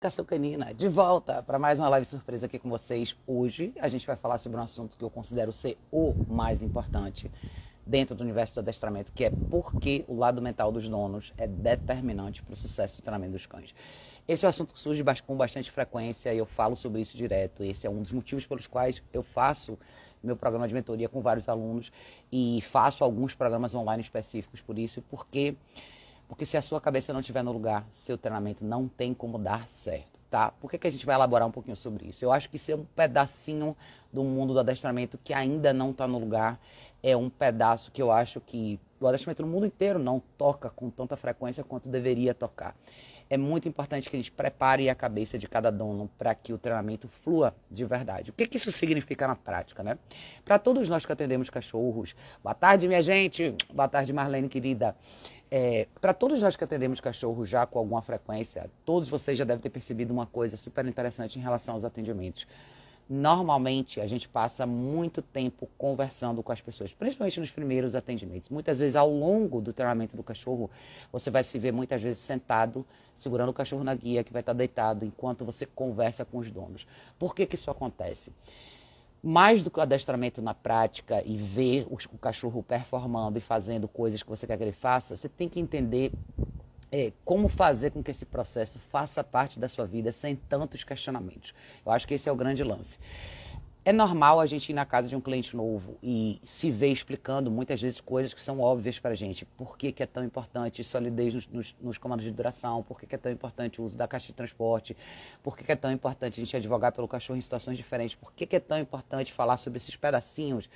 Educação Canina, de volta para mais uma live surpresa aqui com vocês. Hoje a gente vai falar sobre um assunto que eu considero ser o mais importante dentro do universo do adestramento, que é porque o lado mental dos donos é determinante para o sucesso do treinamento dos cães. Esse é um assunto que surge com bastante frequência e eu falo sobre isso direto. Esse é um dos motivos pelos quais eu faço meu programa de mentoria com vários alunos e faço alguns programas online específicos por isso, porque porque se a sua cabeça não estiver no lugar, seu treinamento não tem como dar certo, tá? Por que, que a gente vai elaborar um pouquinho sobre isso? Eu acho que isso é um pedacinho do mundo do adestramento que ainda não está no lugar. É um pedaço que eu acho que o adestramento no mundo inteiro não toca com tanta frequência quanto deveria tocar é muito importante que a gente prepare a cabeça de cada dono para que o treinamento flua de verdade. O que, que isso significa na prática, né? Para todos nós que atendemos cachorros, boa tarde, minha gente, boa tarde, Marlene querida. É, para todos nós que atendemos cachorros já com alguma frequência, todos vocês já devem ter percebido uma coisa super interessante em relação aos atendimentos. Normalmente a gente passa muito tempo conversando com as pessoas, principalmente nos primeiros atendimentos. Muitas vezes ao longo do treinamento do cachorro, você vai se ver muitas vezes sentado, segurando o cachorro na guia, que vai estar deitado, enquanto você conversa com os donos. Por que, que isso acontece? Mais do que o adestramento na prática e ver o, cachorro performando e fazendo coisas que você quer que ele faça, você tem que entender é, como fazer com que esse processo faça parte da sua vida sem tantos questionamentos. Eu acho que esse é o grande lance. É normal a gente ir na casa de um cliente novo e se ver explicando muitas vezes coisas que são óbvias para a gente. Por que, que, é tão importante solidez nos, nos, nos comandos de duração? Por que, que, é tão importante o uso da caixa de transporte? Por que, que, é tão importante a gente advogar pelo cachorro em situações diferentes? Por que, que é tão importante falar sobre esses pedacinhos,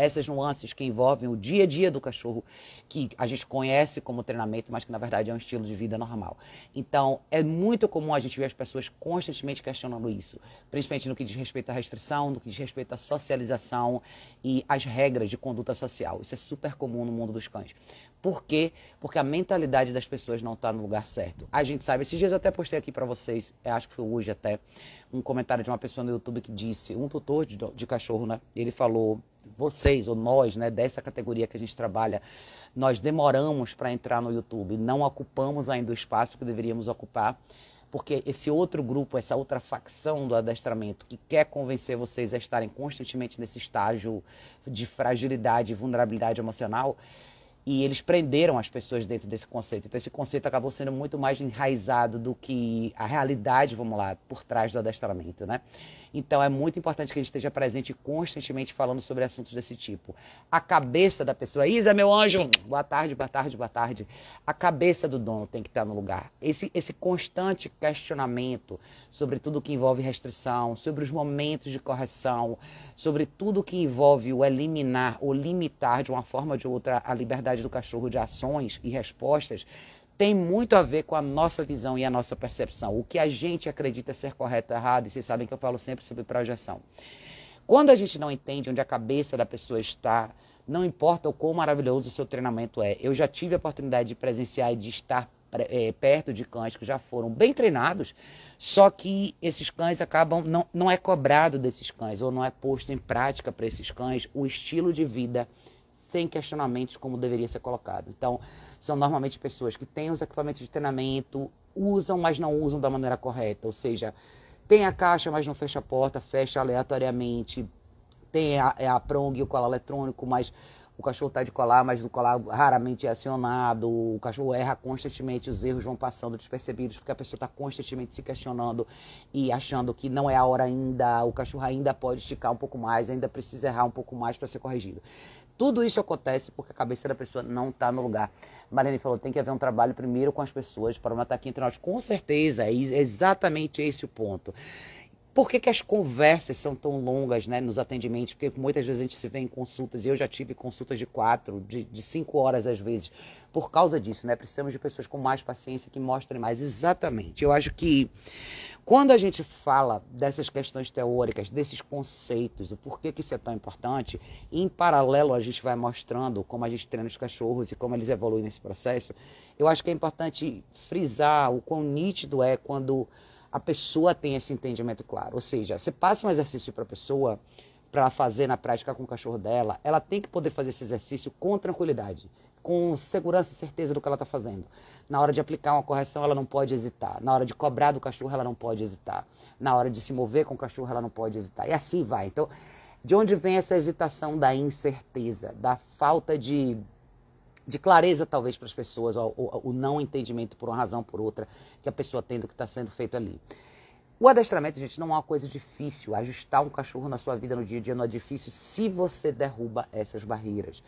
essas nuances que envolvem o dia a dia do cachorro, que a gente conhece como treinamento, mas que na verdade é um estilo de vida normal. Então, é muito comum a gente ver as pessoas constantemente questionando isso, principalmente no que diz respeito à restrição, no que diz respeito à socialização e às regras de conduta social. Isso é super comum no mundo dos cães. Por quê? Porque a mentalidade das pessoas não está no lugar certo. A gente sabe, esses dias eu até postei aqui para vocês, acho que foi hoje até, um comentário de uma pessoa no YouTube que disse, um tutor de, de cachorro, né? Ele falou, vocês ou nós, né, dessa categoria que a gente trabalha, nós demoramos para entrar no YouTube, não ocupamos ainda o espaço que deveríamos ocupar porque esse outro grupo, essa outra facção do adestramento que quer convencer vocês a estarem constantemente nesse estágio de fragilidade e vulnerabilidade emocional, e eles prenderam as pessoas dentro desse conceito. Então esse conceito acabou sendo muito mais enraizado do que a realidade, vamos lá, por trás do adestramento, né? Então é muito importante que a gente esteja presente constantemente falando sobre assuntos desse tipo. A cabeça da pessoa, Isa, meu anjo, boa tarde, boa tarde, boa tarde. A cabeça do dono tem que estar no lugar. Esse, esse constante questionamento sobre tudo que envolve restrição, sobre os momentos de correção, sobre tudo que envolve o eliminar ou limitar de uma forma ou de outra a liberdade do cachorro de ações e respostas tem muito a ver com a nossa visão e a nossa percepção. O que a gente acredita ser correto ou errado, e vocês sabem que eu falo sempre sobre projeção. Quando a gente não entende onde a cabeça da pessoa está, não importa o quão maravilhoso o seu treinamento é. Eu já tive a oportunidade de presenciar e de estar é, perto de cães que já foram bem treinados, só que esses cães acabam, não, não é cobrado desses cães, ou não é posto em prática para esses cães o estilo de vida sem questionamentos como deveria ser colocado. Então, são normalmente pessoas que têm os equipamentos de treinamento, usam, mas não usam da maneira correta. Ou seja, tem a caixa, mas não fecha a porta, fecha aleatoriamente. Tem a, é a prong e o colar eletrônico, mas o cachorro está de colar, mas o colar raramente é acionado, o cachorro erra constantemente, os erros vão passando despercebidos, porque a pessoa está constantemente se questionando e achando que não é a hora ainda, o cachorro ainda pode esticar um pouco mais, ainda precisa errar um pouco mais para ser corrigido. Tudo isso acontece porque a cabeça da pessoa não está no lugar. Marlene falou, tem que haver um trabalho primeiro com as pessoas para estar aqui entre nós. Com certeza, é exatamente esse o ponto. Por que, que, as conversas são tão longas né, nos atendimentos? Porque muitas vezes a gente se vê em consultas, e eu já tive consultas de quatro, de, de cinco horas às vezes, por causa disso, né? Precisamos de pessoas com mais paciência, que mostrem mais. Exatamente. Eu acho que quando a gente fala dessas questões teóricas, desses conceitos, o porquê que isso é tão importante, em paralelo a gente vai mostrando como a gente treina os cachorros e como eles evoluem nesse processo, eu acho que é importante frisar o quão nítido é quando a pessoa tem esse entendimento claro. Ou seja, você passa um exercício para a pessoa, para fazer na prática com o cachorro dela, ela tem que poder fazer esse exercício com tranquilidade. Com segurança e certeza do que ela está fazendo. Na hora de aplicar uma correção, ela não pode hesitar. Na hora de cobrar do cachorro, ela não pode hesitar. Na hora de se mover com o cachorro, ela não pode hesitar. E assim vai. Então, de onde vem essa hesitação da incerteza, da falta de, de clareza, talvez, para as pessoas, o, o, o não entendimento por uma razão ou por outra que a pessoa tem do que está sendo feito ali. O adestramento, gente, não é uma coisa difícil. Ajustar um cachorro na sua vida no dia a dia não é difícil se você derruba essas barreiras.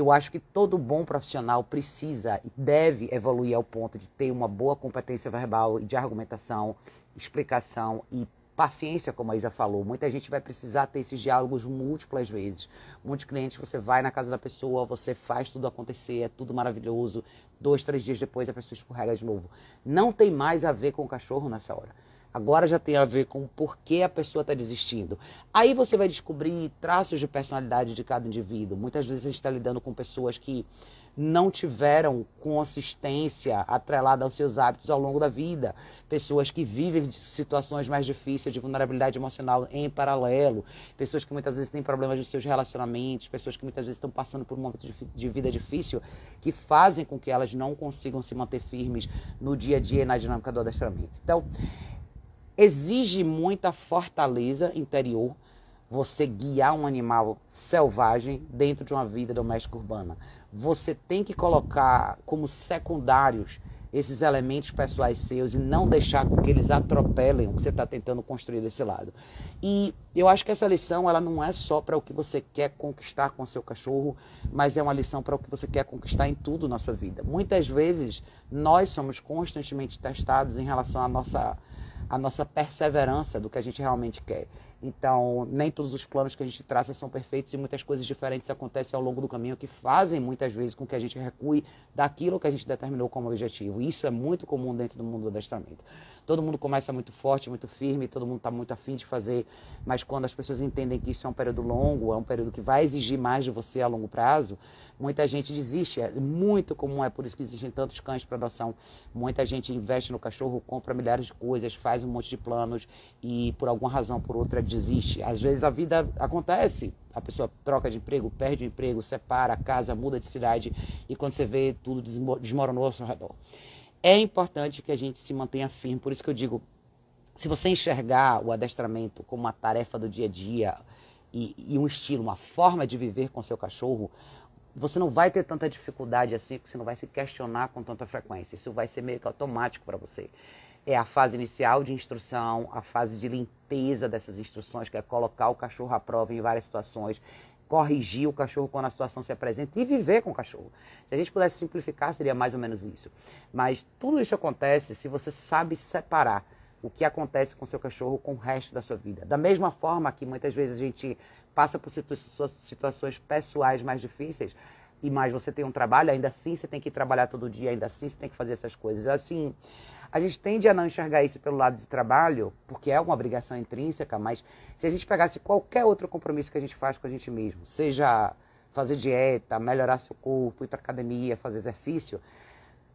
Eu acho que todo bom profissional precisa e deve evoluir ao ponto de ter uma boa competência verbal e de argumentação, explicação e paciência, como a Isa falou. Muita gente vai precisar ter esses diálogos múltiplas vezes. Muitos clientes, você vai na casa da pessoa, você faz tudo acontecer, é tudo maravilhoso. Dois, três dias depois a pessoa escorrega de novo. Não tem mais a ver com o cachorro nessa hora. Agora já tem a ver com por que a pessoa está desistindo. Aí você vai descobrir traços de personalidade de cada indivíduo. Muitas vezes a gente está lidando com pessoas que não tiveram consistência atrelada aos seus hábitos ao longo da vida. Pessoas que vivem situações mais difíceis de vulnerabilidade emocional em paralelo. Pessoas que muitas vezes têm problemas nos seus relacionamentos. Pessoas que muitas vezes estão passando por um momento de vida difícil que fazem com que elas não consigam se manter firmes no dia a dia e na dinâmica do adestramento. Então, exige muita fortaleza interior você guiar um animal selvagem dentro de uma vida doméstica urbana. Você tem que colocar como secundários esses elementos pessoais seus e não deixar com que eles atropelem o que você está tentando construir desse lado. E eu acho que essa lição ela não é só para o que você quer conquistar com seu cachorro, mas é uma lição para o que você quer conquistar em tudo na sua vida. Muitas vezes nós somos constantemente testados em relação à nossa a nossa perseverança do que a gente realmente quer. Então, nem todos os planos que a gente traça são perfeitos e muitas coisas diferentes acontecem ao longo do caminho que fazem muitas vezes com que a gente recue daquilo que a gente determinou como objetivo. Isso é muito comum dentro do mundo do adestramento. Todo mundo começa muito forte, muito firme, todo mundo está muito afim de fazer, mas quando as pessoas entendem que isso é um período longo, é um período que vai exigir mais de você a longo prazo, muita gente desiste. É muito comum, é por isso que existem tantos cães para adoção. Muita gente investe no cachorro, compra milhares de coisas, faz um monte de planos e por alguma razão, por outra, desiste. Às vezes a vida acontece, a pessoa troca de emprego, perde o emprego, separa casa, muda de cidade e quando você vê tudo desmoronou ao seu redor. É importante que a gente se mantenha firme, por isso que eu digo, se você enxergar o adestramento como uma tarefa do dia a dia e, e um estilo, uma forma de viver com seu cachorro, você não vai ter tanta dificuldade assim, porque você não vai se questionar com tanta frequência. Isso vai ser meio que automático para você é a fase inicial de instrução, a fase de limpeza dessas instruções, que é colocar o cachorro à prova em várias situações, corrigir o cachorro quando a situação se apresenta e viver com o cachorro. Se a gente pudesse simplificar, seria mais ou menos isso. Mas tudo isso acontece se você sabe separar o que acontece com seu cachorro com o resto da sua vida. Da mesma forma que muitas vezes a gente passa por situações pessoais mais difíceis, e mais você tem um trabalho, ainda assim você tem que trabalhar todo dia, ainda assim você tem que fazer essas coisas. Assim, a gente tende a não enxergar isso pelo lado de trabalho, porque é uma obrigação intrínseca, mas se a gente pegasse qualquer outro compromisso que a gente faz com a gente mesmo, seja fazer dieta, melhorar seu corpo, ir para academia, fazer exercício,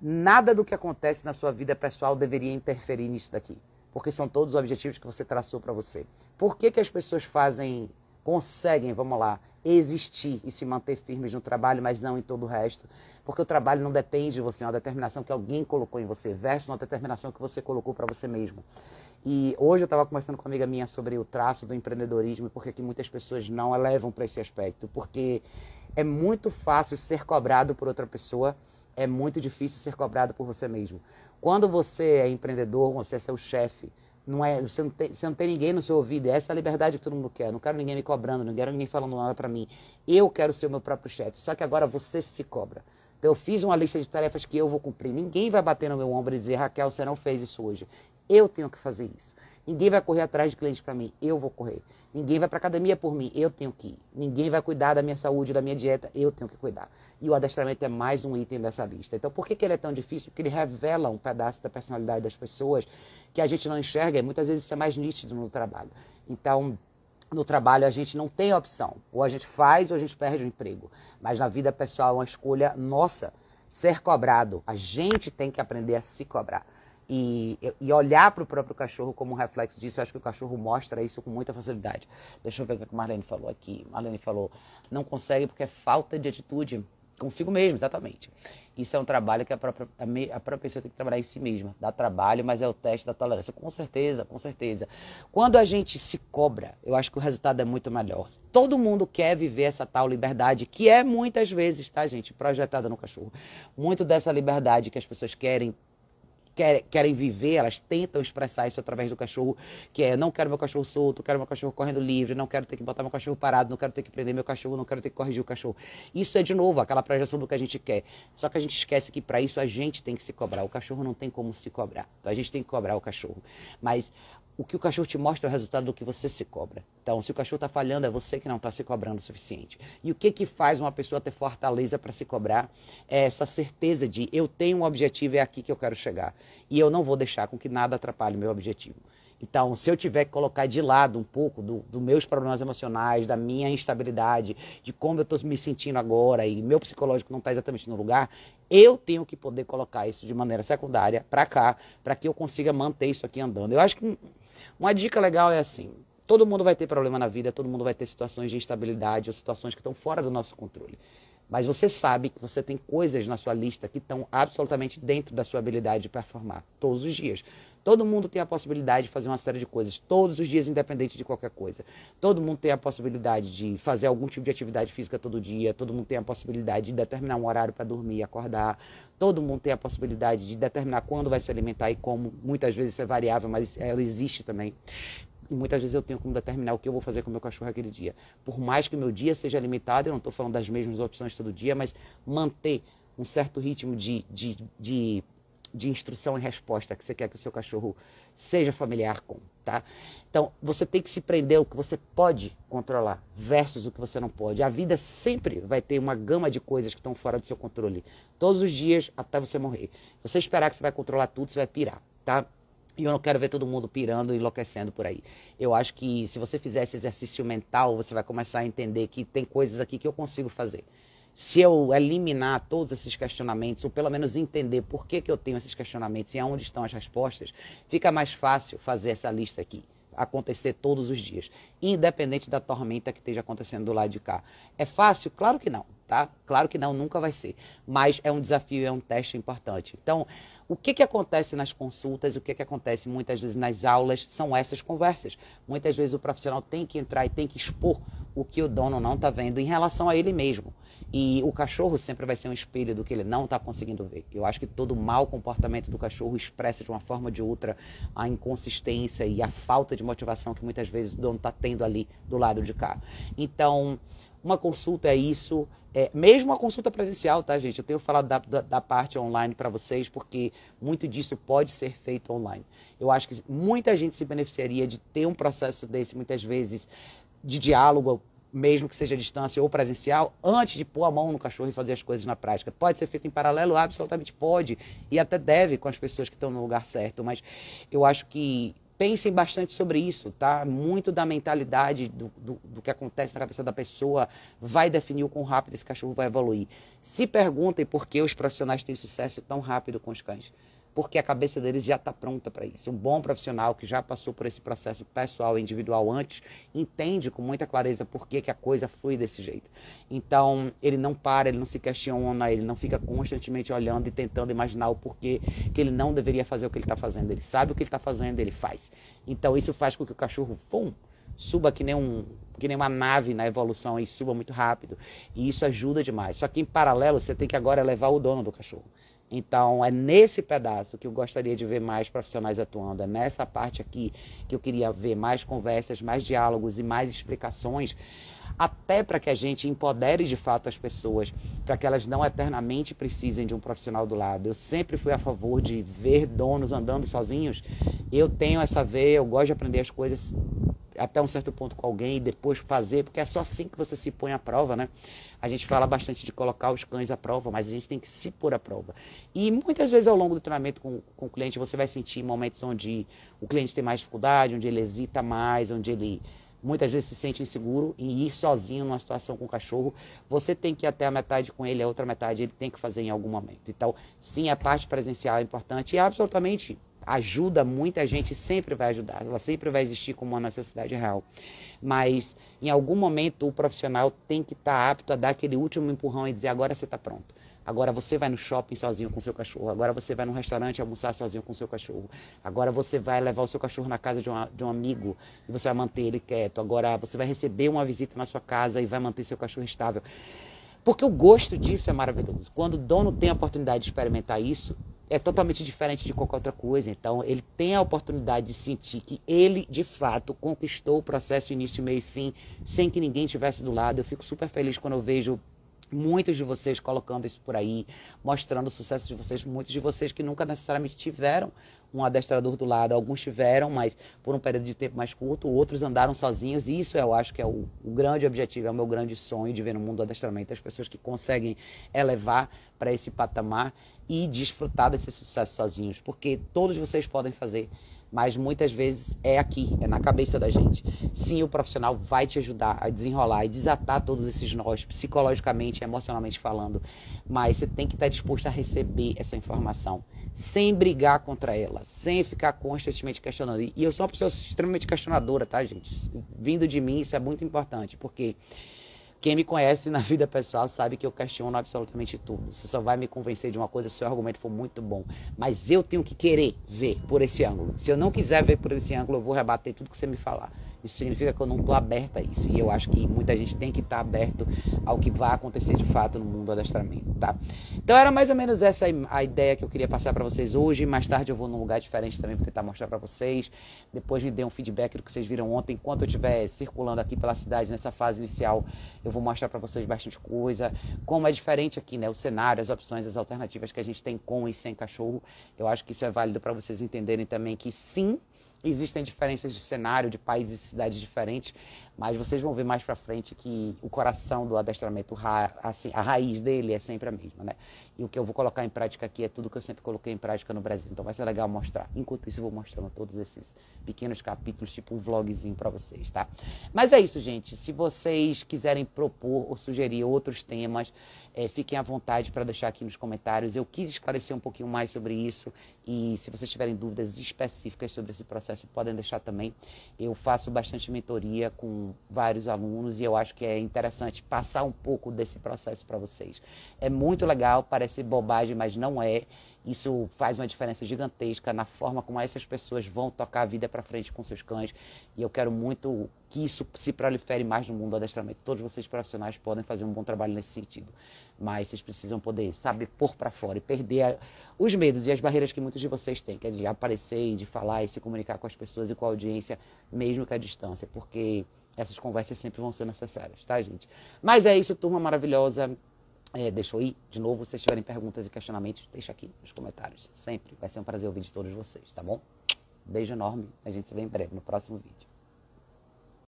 nada do que acontece na sua vida pessoal deveria interferir nisso daqui, porque são todos os objetivos que você traçou para você. Por que, que as pessoas fazem, conseguem, vamos lá, existir e se manter firmes no trabalho, mas não em todo o resto. Porque o trabalho não depende de você, é uma determinação que alguém colocou em você, versus uma determinação que você colocou para você mesmo. E hoje eu estava conversando com uma amiga minha sobre o traço do empreendedorismo porque que muitas pessoas não elevam para esse aspecto. Porque é muito fácil ser cobrado por outra pessoa, é muito difícil ser cobrado por você mesmo. Quando você é empreendedor, você é seu chefe, não é, você, não tem, você não tem ninguém no seu ouvido. Essa é a liberdade que todo mundo quer. Não quero ninguém me cobrando, não quero ninguém falando nada para mim. Eu quero ser o meu próprio chefe. Só que agora você se cobra. Então eu fiz uma lista de tarefas que eu vou cumprir. Ninguém vai bater no meu ombro e dizer, Raquel, você não fez isso hoje. Eu tenho que fazer isso. Ninguém vai correr atrás de clientes para mim. Eu vou correr. Ninguém vai para academia por mim. Eu tenho que ir. Ninguém vai cuidar da minha saúde, da minha dieta. Eu tenho que cuidar. E o adestramento é mais um item dessa lista. Então, por que, que ele é tão difícil? Porque ele revela um pedaço da personalidade das pessoas que a gente não enxerga. E muitas vezes isso é mais nítido no trabalho. Então, no trabalho a gente não tem opção. Ou a gente faz ou a gente perde o emprego. Mas na vida pessoal é uma escolha nossa ser cobrado. A gente tem que aprender a se cobrar e, e olhar para o próprio cachorro como um reflexo disso. Eu acho que o cachorro mostra isso com muita facilidade. Deixa eu ver o que a Marlene falou aqui. Marlene falou, não consegue porque é falta de atitude. Consigo mesmo, exatamente. Isso é um trabalho que a própria, a, própria pessoa tem que trabalhar em si mesma. Dá trabalho, mas é o teste da tolerância. Com certeza, com certeza. Quando a gente se cobra, eu acho que o resultado é muito melhor. Todo mundo quer viver essa tal liberdade, que é muitas vezes, tá, gente, projetada no cachorro. Muito dessa liberdade que as pessoas querem querem viver, elas tentam expressar isso através do cachorro, que é não quero meu cachorro solto, quero meu cachorro correndo livre, não quero ter que botar meu cachorro parado, não quero ter que prender meu cachorro, não quero ter que corrigir o cachorro. Isso é de novo aquela projeção do que a gente quer. Só que a gente esquece que para isso a gente tem que se cobrar. O cachorro não tem como se cobrar. Então a gente tem que cobrar o cachorro. Mas o que o cachorro te mostra é o resultado do que você se cobra. Então, se o cachorro está falhando, é você que não está se cobrando o suficiente. E o que, que faz uma pessoa ter fortaleza para se cobrar? É essa certeza de eu tenho um objetivo, é aqui que eu quero chegar. E eu não vou deixar com que nada atrapalhe o meu objetivo. Então, se eu tiver que colocar de lado um pouco dos do meus problemas emocionais, da minha instabilidade, de como eu estou me sentindo agora e meu psicológico não está exatamente no lugar, eu tenho que poder colocar isso de maneira secundária para cá, para que eu consiga manter isso aqui andando. Eu acho que uma dica legal é assim: todo mundo vai ter problema na vida, todo mundo vai ter situações de instabilidade ou situações que estão fora do nosso controle. Mas você sabe que você tem coisas na sua lista que estão absolutamente dentro da sua habilidade de performar todos os dias. Todo mundo tem a possibilidade de fazer uma série de coisas todos os dias, independente de qualquer coisa. Todo mundo tem a possibilidade de fazer algum tipo de atividade física todo dia. Todo mundo tem a possibilidade de determinar um horário para dormir e acordar. Todo mundo tem a possibilidade de determinar quando vai se alimentar e como. Muitas vezes isso é variável, mas ela existe também. E muitas vezes eu tenho como determinar o que eu vou fazer com o meu cachorro aquele dia. Por mais que o meu dia seja limitado, eu não estou falando das mesmas opções todo dia, mas manter um certo ritmo de, de, de, de instrução e resposta que você quer que o seu cachorro seja familiar com, tá? Então, você tem que se prender ao que você pode controlar versus o que você não pode. A vida sempre vai ter uma gama de coisas que estão fora do seu controle. Todos os dias até você morrer. Se você esperar que você vai controlar tudo, você vai pirar, tá? E eu não quero ver todo mundo pirando e enlouquecendo por aí. Eu acho que se você fizer esse exercício mental, você vai começar a entender que tem coisas aqui que eu consigo fazer. Se eu eliminar todos esses questionamentos, ou pelo menos entender por que, que eu tenho esses questionamentos e aonde estão as respostas, fica mais fácil fazer essa lista aqui acontecer todos os dias, independente da tormenta que esteja acontecendo do lado de cá. É fácil? Claro que não, tá? Claro que não, nunca vai ser. Mas é um desafio, é um teste importante. Então, o que, que acontece nas consultas, o que, que acontece muitas vezes nas aulas, são essas conversas. Muitas vezes o profissional tem que entrar e tem que expor o que o dono não está vendo em relação a ele mesmo. E o cachorro sempre vai ser um espelho do que ele não está conseguindo ver. Eu acho que todo mau comportamento do cachorro expressa de uma forma ou de outra a inconsistência e a falta de motivação que muitas vezes o dono está tendo ali do lado de cá. Então, uma consulta é isso. É, mesmo a consulta presencial, tá, gente? Eu tenho falado da, da, da parte online para vocês, porque muito disso pode ser feito online. Eu acho que muita gente se beneficiaria de ter um processo desse, muitas vezes, de diálogo, mesmo que seja à distância ou presencial, antes de pôr a mão no cachorro e fazer as coisas na prática. Pode ser feito em paralelo? Absolutamente pode. E até deve com as pessoas que estão no lugar certo. Mas eu acho que pensem bastante sobre isso, tá? Muito da mentalidade do, do, do, que acontece na cabeça da pessoa vai definir o quão rápido esse cachorro vai evoluir. Se perguntem por que os profissionais têm sucesso tão rápido com os cães porque a cabeça deles já está pronta para isso. Um bom profissional que já passou por esse processo pessoal e individual antes, entende com muita clareza por que, que a coisa flui desse jeito. Então, ele não para, ele não se questiona, ele não fica constantemente olhando e tentando imaginar o porquê que ele não deveria fazer o que ele está fazendo. Ele sabe o que ele está fazendo, ele faz. Então, isso faz com que o cachorro, fum, suba que nem, um, que nem uma nave na evolução e suba muito rápido. E isso ajuda demais. Só que em paralelo, você tem que agora levar o dono do cachorro. Então, é nesse pedaço que eu gostaria de ver mais profissionais atuando, é nessa parte aqui que eu queria ver mais conversas, mais diálogos e mais explicações, até para que a gente empodere de fato as pessoas, para que elas não eternamente precisem de um profissional do lado. Eu sempre fui a favor de ver donos andando sozinhos. Eu tenho essa veia, eu gosto de aprender as coisas até um certo ponto com alguém e depois fazer, porque é só assim que você se põe à prova, né? A gente fala bastante de colocar os cães à prova, mas a gente tem que se pôr à prova. E muitas vezes ao longo do treinamento com, com o cliente, você vai sentir momentos onde o cliente tem mais dificuldade, onde ele hesita mais, onde ele muitas vezes se sente inseguro em ir sozinho numa situação com o cachorro. Você tem que ir até a metade com ele, a outra metade ele tem que fazer em algum momento. Então, sim, a parte presencial é importante e absolutamente ajuda muita gente, sempre vai ajudar, ela sempre vai existir como uma necessidade real. Mas em algum momento o profissional tem que estar tá apto a dar aquele último empurrão e dizer: agora você está pronto. Agora você vai no shopping sozinho com seu cachorro. Agora você vai no restaurante almoçar sozinho com seu cachorro. Agora você vai levar o seu cachorro na casa de, de um amigo e você vai manter ele quieto. Agora você vai receber uma visita na sua casa e vai manter seu cachorro estável. Porque o gosto disso é maravilhoso. Quando o dono tem a oportunidade de experimentar isso, é totalmente diferente de qualquer outra coisa. Então, ele tem a oportunidade de sentir que ele, de fato, conquistou o processo início, meio e fim, sem que ninguém estivesse do lado. Eu fico super feliz quando eu vejo Muitos de vocês colocando isso por aí, mostrando o sucesso de vocês, muitos de vocês que nunca necessariamente tiveram um adestrador do lado, alguns tiveram, mas por um período de tempo mais curto, outros andaram sozinhos, e isso eu acho que é o, o grande objetivo, é o meu grande sonho de ver no mundo do adestramento as pessoas que conseguem elevar para esse patamar e desfrutar desse sucesso sozinhos, porque todos vocês podem fazer mas muitas vezes é aqui, é na cabeça da gente. Sim, o profissional vai te ajudar a desenrolar e desatar todos esses nós, psicologicamente, emocionalmente falando, mas você tem que estar disposto a receber essa informação, sem brigar contra ela, sem ficar constantemente questionando. E eu sou uma pessoa extremamente questionadora, tá, gente? Vindo de mim, isso é muito importante, porque quem me conhece na vida pessoal sabe que eu questiono absolutamente tudo. Você só vai me convencer de uma coisa se o seu argumento for muito bom. Mas eu tenho que querer ver por esse ângulo. Se eu não quiser ver por esse ângulo, eu vou rebater tudo que você me falar. Isso significa que eu não estou aberta a isso. E eu acho que muita gente tem que estar tá aberto ao que vai acontecer de fato no mundo do adestramento, tá? Então era mais ou menos essa a ideia que eu queria passar para vocês hoje. Mais tarde eu vou num lugar diferente também para tentar mostrar para vocês. Depois me dê um feedback do que vocês viram ontem. Enquanto eu estiver circulando aqui pela cidade nessa fase inicial, eu vou mostrar para vocês bastante coisa. Como é diferente aqui, né? O cenário, as opções, as alternativas que a gente tem com e sem cachorro. Eu acho que isso é válido para vocês entenderem também que sim, Existem diferenças de cenário, de países e cidades diferentes, mas vocês vão ver mais para frente que o coração do adestramento, assim, a raiz dele é sempre a mesma, né? E o que eu vou colocar em prática aqui é tudo que eu sempre coloquei em prática no Brasil. Então vai ser legal mostrar. Enquanto isso, eu vou mostrando todos esses pequenos capítulos, tipo um vlogzinho para vocês, tá? Mas é isso, gente. Se vocês quiserem propor ou sugerir outros temas, é, fiquem à vontade para deixar aqui nos comentários. Eu quis esclarecer um pouquinho mais sobre isso. E se vocês tiverem dúvidas específicas sobre esse processo, podem deixar também. Eu faço bastante mentoria com vários alunos e eu acho que é interessante passar um pouco desse processo para vocês. É muito legal, parece bobagem, mas não é. Isso faz uma diferença gigantesca na forma como essas pessoas vão tocar a vida para frente com seus cães. E eu quero muito que isso se prolifere mais no mundo do adestramento. Todos vocês profissionais podem fazer um bom trabalho nesse sentido. Mas vocês precisam poder, sabe, pôr para fora e perder a, os medos e as barreiras que muitos de vocês têm, que é de aparecer e de falar e se comunicar com as pessoas e com a audiência, mesmo que à distância, porque essas conversas sempre vão ser necessárias, tá, gente? Mas é isso, turma maravilhosa. É, deixa eu ir de novo. Se vocês tiverem perguntas e questionamentos, deixa aqui nos comentários. Sempre vai ser um prazer ouvir de todos vocês, tá bom? Beijo enorme. A gente se vê em breve no próximo vídeo.